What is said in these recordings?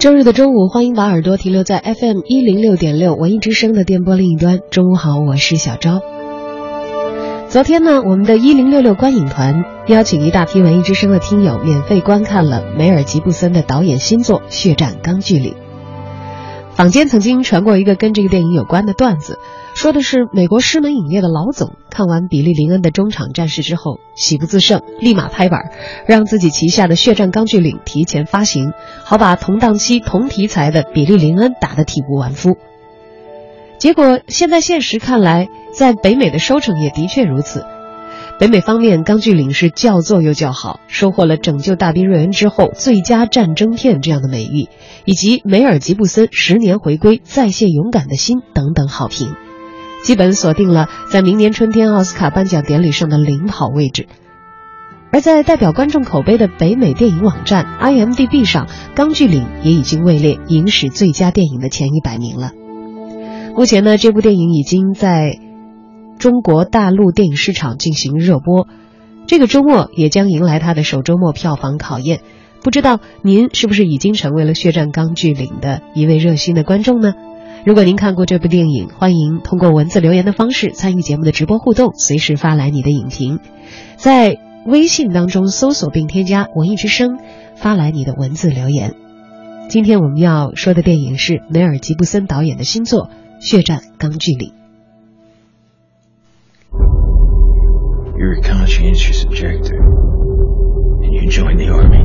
周日的中午，欢迎把耳朵停留在 FM 一零六点六文艺之声的电波另一端。中午好，我是小昭。昨天呢，我们的一零六六观影团邀请一大批文艺之声的听友免费观看了梅尔吉布森的导演新作《血战钢锯岭》。坊间曾经传过一个跟这个电影有关的段子，说的是美国狮门影业的老总看完比利林恩的中场战事之后，喜不自胜，立马拍板，让自己旗下的《血战钢锯岭》提前发行，好把同档期同题材的比利林恩打得体无完肤。结果现在现实看来，在北美的收成也的确如此。北美方面，《钢锯岭》是叫座又叫好，收获了拯救大兵瑞恩之后最佳战争片这样的美誉，以及梅尔吉布森十年回归再现勇敢的心等等好评，基本锁定了在明年春天奥斯卡颁奖典礼上的领跑位置。而在代表观众口碑的北美电影网站 IMDB 上，《钢锯岭》也已经位列影史最佳电影的前一百名了。目前呢，这部电影已经在。中国大陆电影市场进行热播，这个周末也将迎来它的首周末票房考验。不知道您是不是已经成为了《血战钢锯岭》的一位热心的观众呢？如果您看过这部电影，欢迎通过文字留言的方式参与节目的直播互动，随时发来你的影评，在微信当中搜索并添加“文艺之声”，发来你的文字留言。今天我们要说的电影是梅尔吉布森导演的新作《血战钢锯岭》。You're a conscientious objector, and you joined the Army.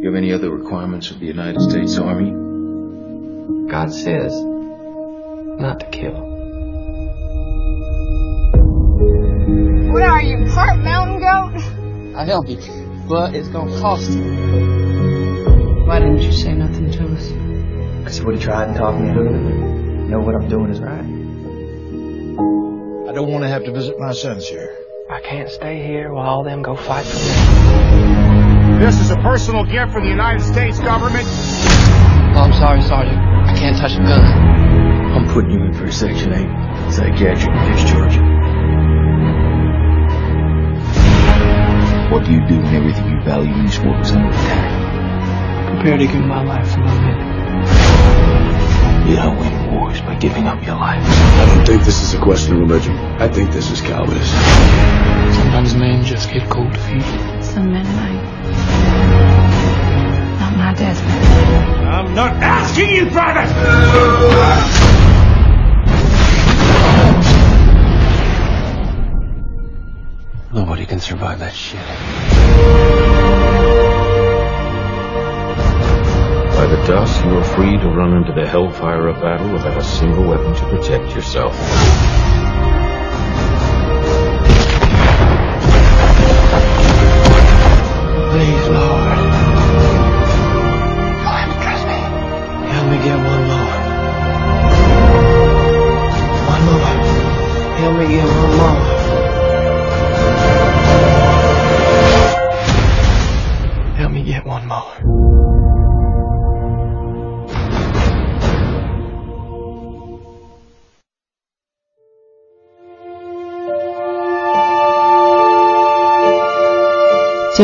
You have any other requirements of the United States Army? God says not to kill. What are you, part mountain goat? I'll help you, but it's gonna cost you. Why didn't you say nothing to us? Because you would have tried and talked me into it. You know what I'm doing is right. I don't want to have to visit my sons here. I can't stay here while all them go fight for me. This is a personal gift from the United States government. Oh, I'm sorry, Sergeant. I can't touch a gun. I'm putting you in for a Section 8 psychiatric discharge. What do you do when everything you value in this world is under attack? Prepare to give my life for my men. You don't win wars by giving up your life. I don't think this is a question of religion. I think this is cowardice. Sometimes men just get cold feet. Some men might. Not my Desmond. I'm not asking you, Private! Nobody can survive that shit. The dusk, you are free to run into the hellfire of battle without a single weapon to protect yourself.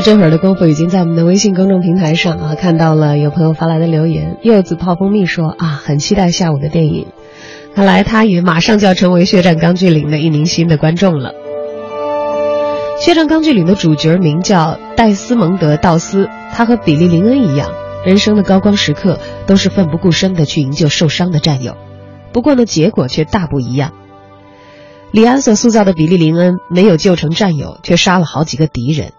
这会儿的功夫，已经在我们的微信公众平台上啊，看到了有朋友发来的留言。柚子泡蜂蜜说啊，很期待下午的电影，看来他也马上就要成为《血战钢锯岭》的一名新的观众了。《血战钢锯岭》的主角名叫戴斯蒙德·道斯，他和比利·林恩一样，人生的高光时刻都是奋不顾身的去营救受伤的战友，不过呢，结果却大不一样。李安所塑造的比利·林恩没有救成战友，却杀了好几个敌人。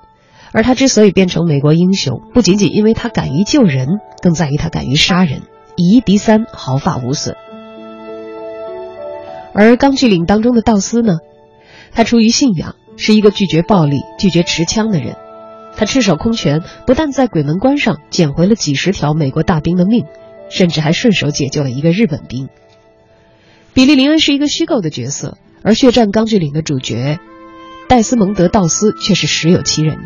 而他之所以变成美国英雄，不仅仅因为他敢于救人，更在于他敢于杀人，以一敌三，毫发无损。而《钢锯岭》当中的道斯呢，他出于信仰，是一个拒绝暴力、拒绝持枪的人。他赤手空拳，不但在鬼门关上捡回了几十条美国大兵的命，甚至还顺手解救了一个日本兵。比利·林恩是一个虚构的角色，而《血战钢锯岭》的主角戴斯蒙德·道斯却是实有其人。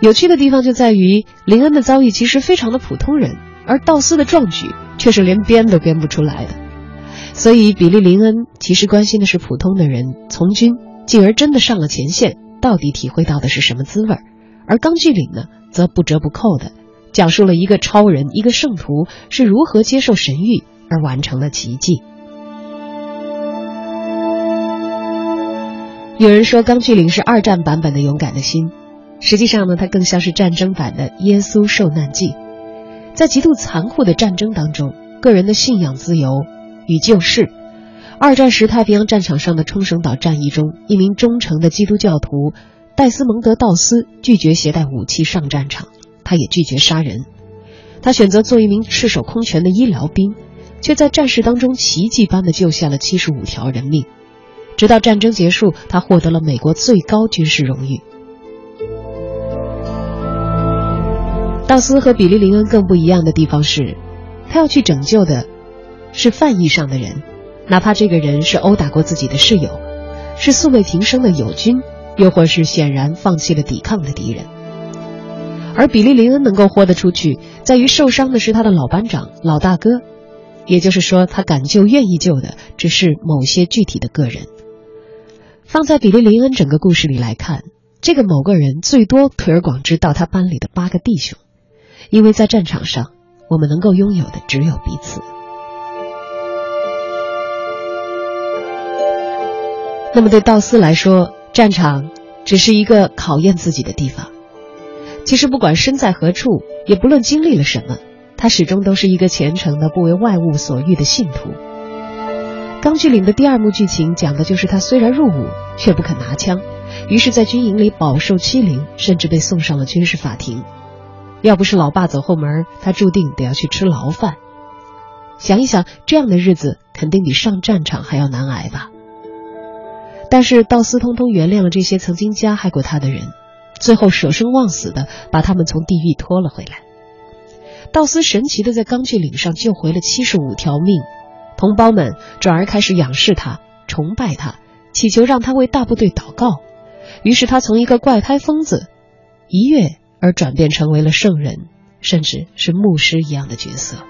有趣的地方就在于，林恩的遭遇其实非常的普通人，而道斯的壮举却是连编都编不出来的。所以，比利·林恩其实关心的是普通的人从军，进而真的上了前线，到底体会到的是什么滋味儿；而钢锯岭呢，则不折不扣的讲述了一个超人、一个圣徒是如何接受神谕而完成了奇迹。有人说，钢锯岭是二战版本的《勇敢的心》，实际上呢，它更像是战争版的《耶稣受难记》。在极度残酷的战争当中，个人的信仰自由与救世。二战时太平洋战场上的冲绳岛战役中，一名忠诚的基督教徒戴斯蒙德·道斯拒绝携带武器上战场，他也拒绝杀人，他选择做一名赤手空拳的医疗兵，却在战事当中奇迹般的救下了七十五条人命。直到战争结束，他获得了美国最高军事荣誉。道斯和比利·林恩更不一样的地方是，他要去拯救的，是犯意上的人，哪怕这个人是殴打过自己的室友，是素未平生的友军，又或是显然放弃了抵抗的敌人。而比利·林恩能够豁得出去，在于受伤的是他的老班长、老大哥，也就是说，他敢救、愿意救的只是某些具体的个人。放在比利·林恩整个故事里来看，这个某个人最多推而广之到他班里的八个弟兄，因为在战场上，我们能够拥有的只有彼此。那么对道斯来说，战场只是一个考验自己的地方。其实不管身在何处，也不论经历了什么，他始终都是一个虔诚的、不为外物所欲的信徒。《钢锯岭》的第二幕剧情讲的就是他虽然入伍，却不肯拿枪，于是，在军营里饱受欺凌，甚至被送上了军事法庭。要不是老爸走后门，他注定得要去吃牢饭。想一想，这样的日子肯定比上战场还要难挨吧。但是道斯通通原谅了这些曾经加害过他的人，最后舍生忘死的把他们从地狱拖了回来。道斯神奇的在钢锯岭上救回了七十五条命。同胞们转而开始仰视他，崇拜他，祈求让他为大部队祷告。于是他从一个怪胎疯子，一跃而转变成为了圣人，甚至是牧师一样的角色。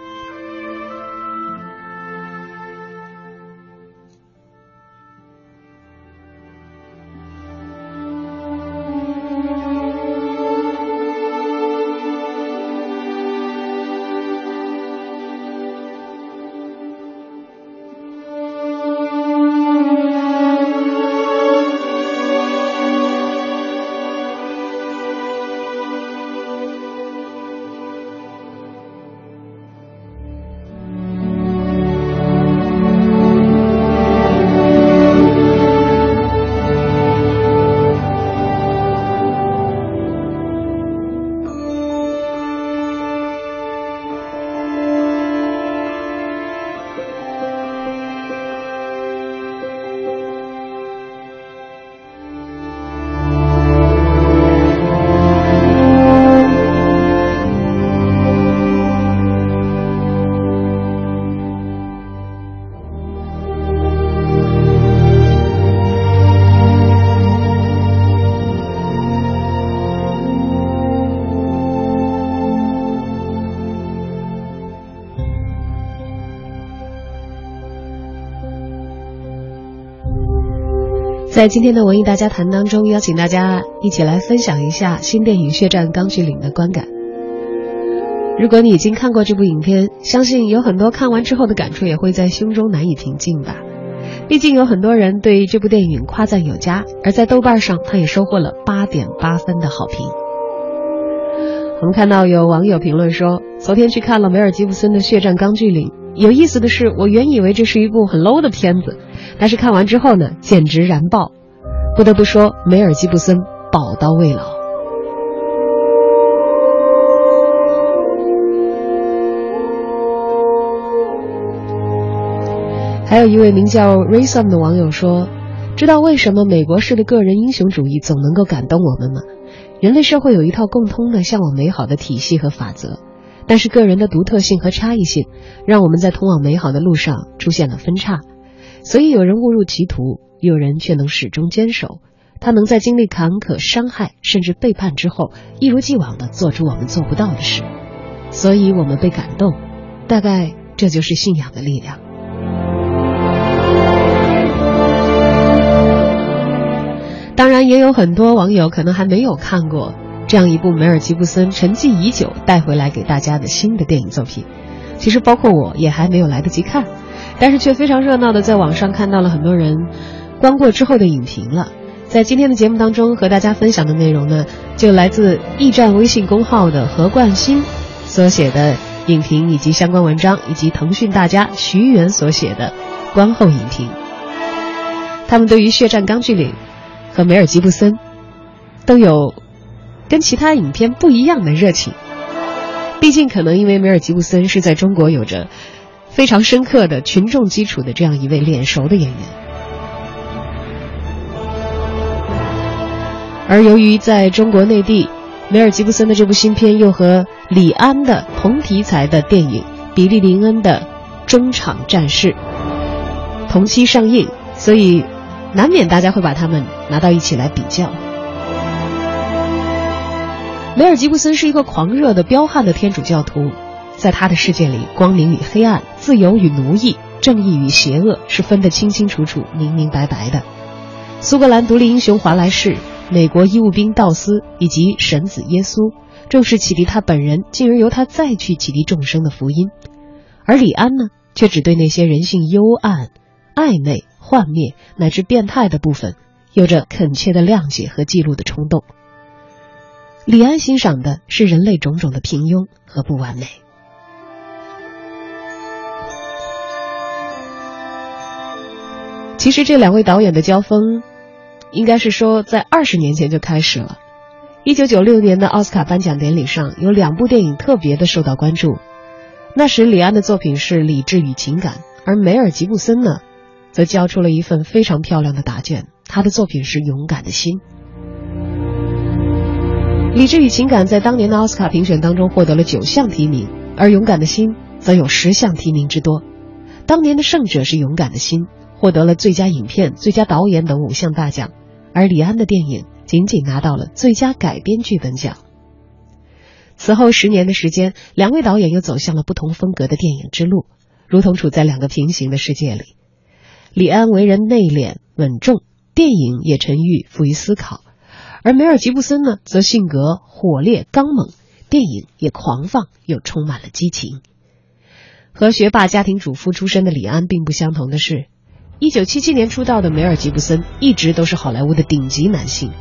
在今天的文艺大家谈当中，邀请大家一起来分享一下新电影《血战钢锯岭》的观感。如果你已经看过这部影片，相信有很多看完之后的感触也会在胸中难以平静吧。毕竟有很多人对这部电影夸赞有加，而在豆瓣上，它也收获了八点八分的好评。我们看到有网友评论说，昨天去看了梅尔吉布森的《血战钢锯岭》，有意思的是，我原以为这是一部很 low 的片子。但是看完之后呢，简直燃爆！不得不说，梅尔吉布森宝刀未老。还有一位名叫 Raysam 的网友说：“知道为什么美国式的个人英雄主义总能够感动我们吗？人类社会有一套共通的向往美好的体系和法则，但是个人的独特性和差异性，让我们在通往美好的路上出现了分叉。”所以有人误入歧途，有人却能始终坚守。他能在经历坎坷、伤害甚至背叛之后，一如既往地做出我们做不到的事。所以我们被感动，大概这就是信仰的力量。当然，也有很多网友可能还没有看过，这样一部梅尔吉布森沉寂已久带回来给大家的新的电影作品。其实包括我也还没有来得及看，但是却非常热闹的在网上看到了很多人观过之后的影评了。在今天的节目当中和大家分享的内容呢，就来自驿站微信公号的何冠新所写的影评以及相关文章，以及腾讯大家徐元所写的观后影评。他们对于《血战钢锯岭》和梅尔吉布森都有跟其他影片不一样的热情。毕竟，可能因为梅尔吉布森是在中国有着非常深刻的群众基础的这样一位脸熟的演员，而由于在中国内地，梅尔吉布森的这部新片又和李安的同题材的电影《比利林恩的中场战事》同期上映，所以难免大家会把他们拿到一起来比较。梅尔吉布森是一个狂热的、彪悍的天主教徒，在他的世界里，光明与黑暗、自由与奴役、正义与邪恶是分得清清楚楚、明明白白的。苏格兰独立英雄华莱士、美国医务兵道斯以及神子耶稣，正是启迪他本人，进而由他再去启迪众生的福音。而李安呢，却只对那些人性幽暗、暧昧、幻灭乃至变态的部分，有着恳切的谅解和记录的冲动。李安欣赏的是人类种种的平庸和不完美。其实这两位导演的交锋，应该是说在二十年前就开始了。一九九六年的奥斯卡颁奖典礼上，有两部电影特别的受到关注。那时李安的作品是《理智与情感》，而梅尔吉布森呢，则交出了一份非常漂亮的答卷，他的作品是《勇敢的心》。理智与情感在当年的奥斯卡评选当中获得了九项提名，而勇敢的心则有十项提名之多。当年的胜者是勇敢的心，获得了最佳影片、最佳导演等五项大奖，而李安的电影仅仅拿到了最佳改编剧本奖。此后十年的时间，两位导演又走向了不同风格的电影之路，如同处在两个平行的世界里。李安为人内敛稳重，电影也沉郁富于思考。而梅尔吉布森呢，则性格火烈刚猛，电影也狂放又充满了激情。和学霸家庭主妇出身的李安并不相同的是，一九七七年出道的梅尔吉布森一直都是好莱坞的顶级男性。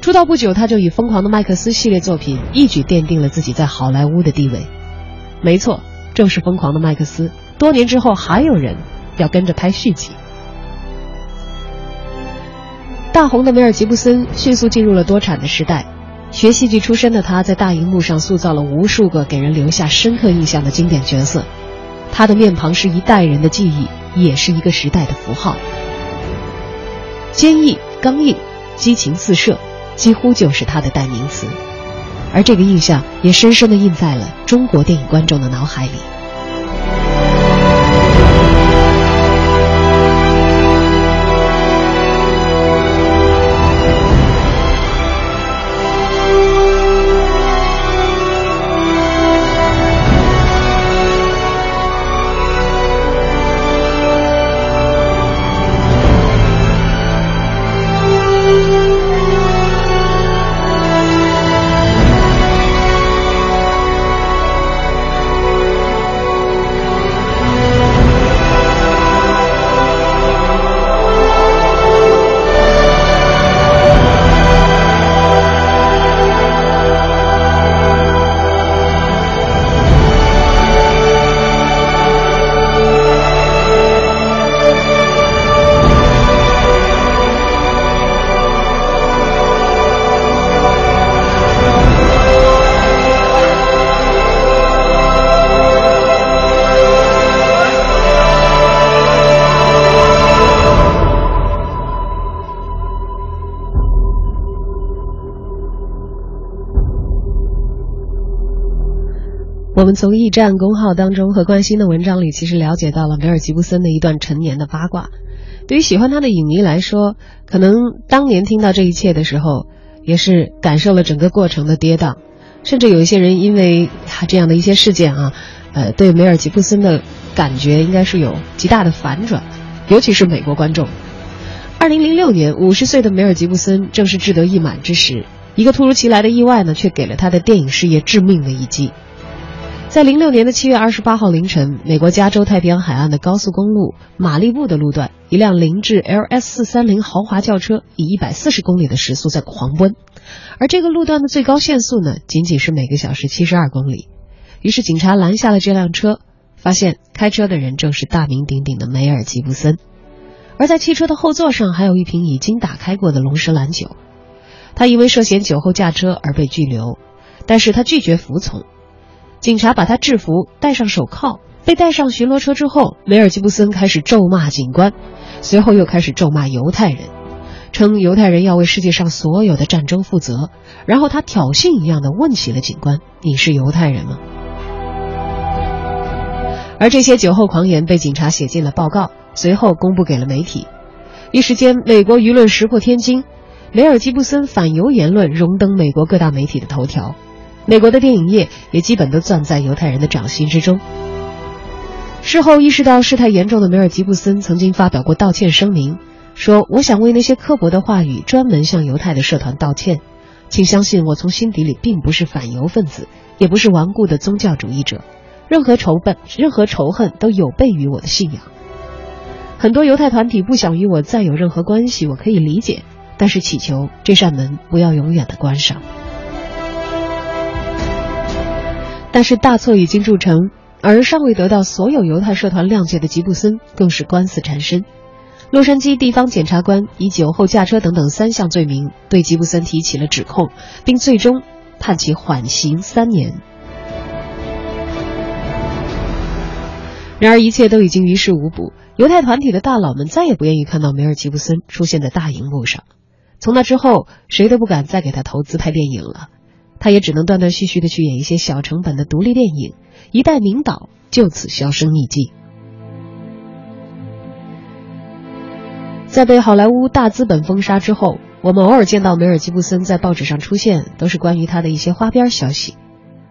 出道不久，他就以《疯狂的麦克斯》系列作品一举奠定了自己在好莱坞的地位。没错，正是《疯狂的麦克斯》。多年之后，还有人要跟着拍续集。大红的梅尔吉布森迅速进入了多产的时代，学戏剧出身的他在大荧幕上塑造了无数个给人留下深刻印象的经典角色，他的面庞是一代人的记忆，也是一个时代的符号。坚毅、刚硬、激情四射，几乎就是他的代名词，而这个印象也深深的印在了中国电影观众的脑海里。我们从驿站公号当中和关心的文章里，其实了解到了梅尔吉布森的一段陈年的八卦。对于喜欢他的影迷来说，可能当年听到这一切的时候，也是感受了整个过程的跌宕。甚至有一些人因为他这样的一些事件啊，呃，对梅尔吉布森的感觉应该是有极大的反转，尤其是美国观众。二零零六年，五十岁的梅尔吉布森正是志得意满之时，一个突如其来的意外呢，却给了他的电影事业致命的一击。在零六年的七月二十八号凌晨，美国加州太平洋海岸的高速公路马利布的路段，一辆凌志 LS 四三零豪华轿车以一百四十公里的时速在狂奔，而这个路段的最高限速呢，仅仅是每个小时七十二公里。于是警察拦下了这辆车，发现开车的人正是大名鼎鼎的梅尔吉布森，而在汽车的后座上还有一瓶已经打开过的龙舌兰酒。他因为涉嫌酒后驾车而被拘留，但是他拒绝服从。警察把他制服，戴上手铐，被带上巡逻车之后，梅尔吉布森开始咒骂警官，随后又开始咒骂犹太人，称犹太人要为世界上所有的战争负责。然后他挑衅一样的问起了警官：“你是犹太人吗？”而这些酒后狂言被警察写进了报告，随后公布给了媒体。一时间，美国舆论石破天惊，梅尔吉布森反犹言论荣登美国各大媒体的头条。美国的电影业也基本都攥在犹太人的掌心之中。事后意识到事态严重的梅尔吉布森曾经发表过道歉声明，说：“我想为那些刻薄的话语专门向犹太的社团道歉，请相信我从心底里并不是反犹分子，也不是顽固的宗教主义者，任何仇恨、任何仇恨都有悖于我的信仰。很多犹太团体不想与我再有任何关系，我可以理解，但是祈求这扇门不要永远的关上。”但是大错已经铸成，而尚未得到所有犹太社团谅解的吉布森更是官司缠身。洛杉矶地方检察官以酒后驾车等等三项罪名对吉布森提起了指控，并最终判其缓刑三年。然而一切都已经于事无补，犹太团体的大佬们再也不愿意看到梅尔吉布森出现在大荧幕上。从那之后，谁都不敢再给他投资拍电影了。他也只能断断续续的去演一些小成本的独立电影，一代名导就此销声匿迹。在被好莱坞大资本封杀之后，我们偶尔见到梅尔吉布森在报纸上出现，都是关于他的一些花边消息。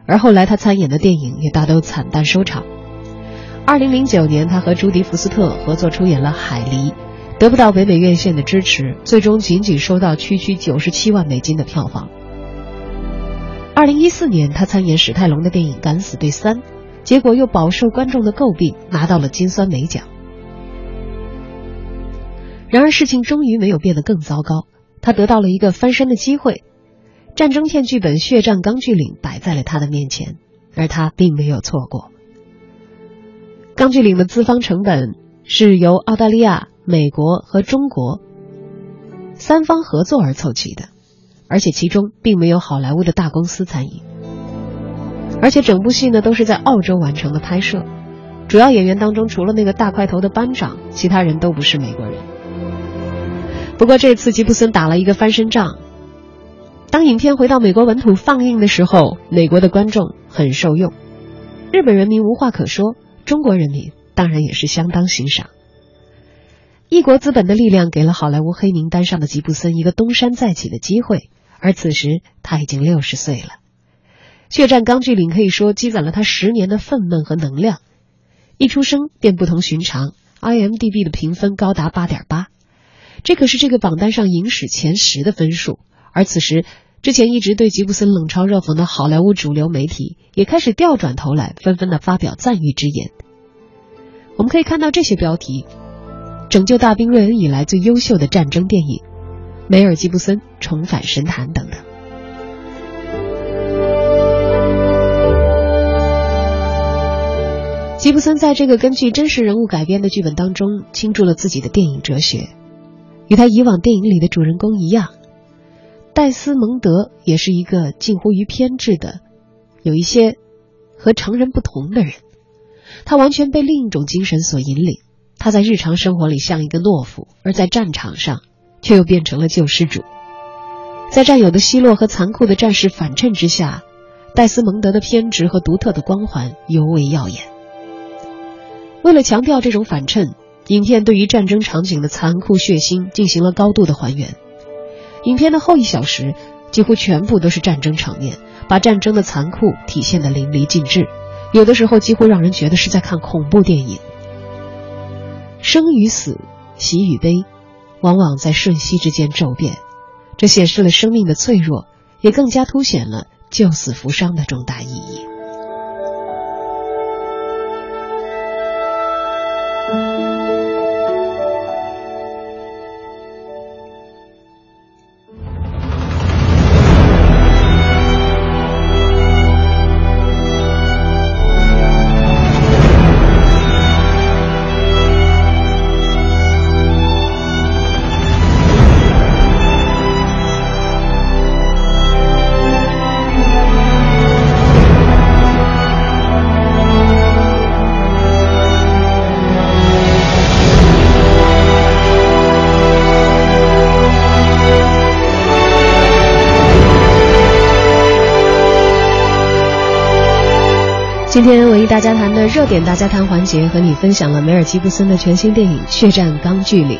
而后来他参演的电影也大都惨淡收场。二零零九年，他和朱迪福斯特合作出演了《海狸》，得不到北美院线的支持，最终仅仅收到区区九十七万美金的票房。二零一四年，他参演史泰龙的电影《敢死队三》，结果又饱受观众的诟病，拿到了金酸梅奖。然而，事情终于没有变得更糟糕，他得到了一个翻身的机会。战争片剧本《血战钢锯岭》摆在了他的面前，而他并没有错过。《钢锯岭》的资方成本是由澳大利亚、美国和中国三方合作而凑齐的。而且其中并没有好莱坞的大公司参与，而且整部戏呢都是在澳洲完成的拍摄，主要演员当中除了那个大块头的班长，其他人都不是美国人。不过这次吉布森打了一个翻身仗，当影片回到美国本土放映的时候，美国的观众很受用，日本人民无话可说，中国人民当然也是相当欣赏。异国资本的力量给了好莱坞黑名单上的吉布森一个东山再起的机会。而此时他已经六十岁了，《血战钢锯岭》可以说积攒了他十年的愤懑和能量。一出生便不同寻常，IMDB 的评分高达八点八，这可是这个榜单上影史前十的分数。而此时，之前一直对吉布森冷嘲热讽的好莱坞主流媒体也开始调转头来，纷纷的发表赞誉之言。我们可以看到这些标题：拯救大兵瑞恩以来最优秀的战争电影。梅尔吉布森重返神坛等等。吉布森在这个根据真实人物改编的剧本当中倾注了自己的电影哲学，与他以往电影里的主人公一样，戴斯蒙德也是一个近乎于偏执的、有一些和常人不同的人。他完全被另一种精神所引领。他在日常生活里像一个懦夫，而在战场上。却又变成了救世主，在战友的奚落和残酷的战士反衬之下，戴斯蒙德的偏执和独特的光环尤为耀眼。为了强调这种反衬，影片对于战争场景的残酷血腥进行了高度的还原。影片的后一小时几乎全部都是战争场面，把战争的残酷体现的淋漓尽致，有的时候几乎让人觉得是在看恐怖电影。生与死，喜与悲。往往在瞬息之间骤变，这显示了生命的脆弱，也更加凸显了救死扶伤的重大意义。今天文艺大家谈的热点大家谈环节，和你分享了梅尔吉布森的全新电影《血战钢锯岭》。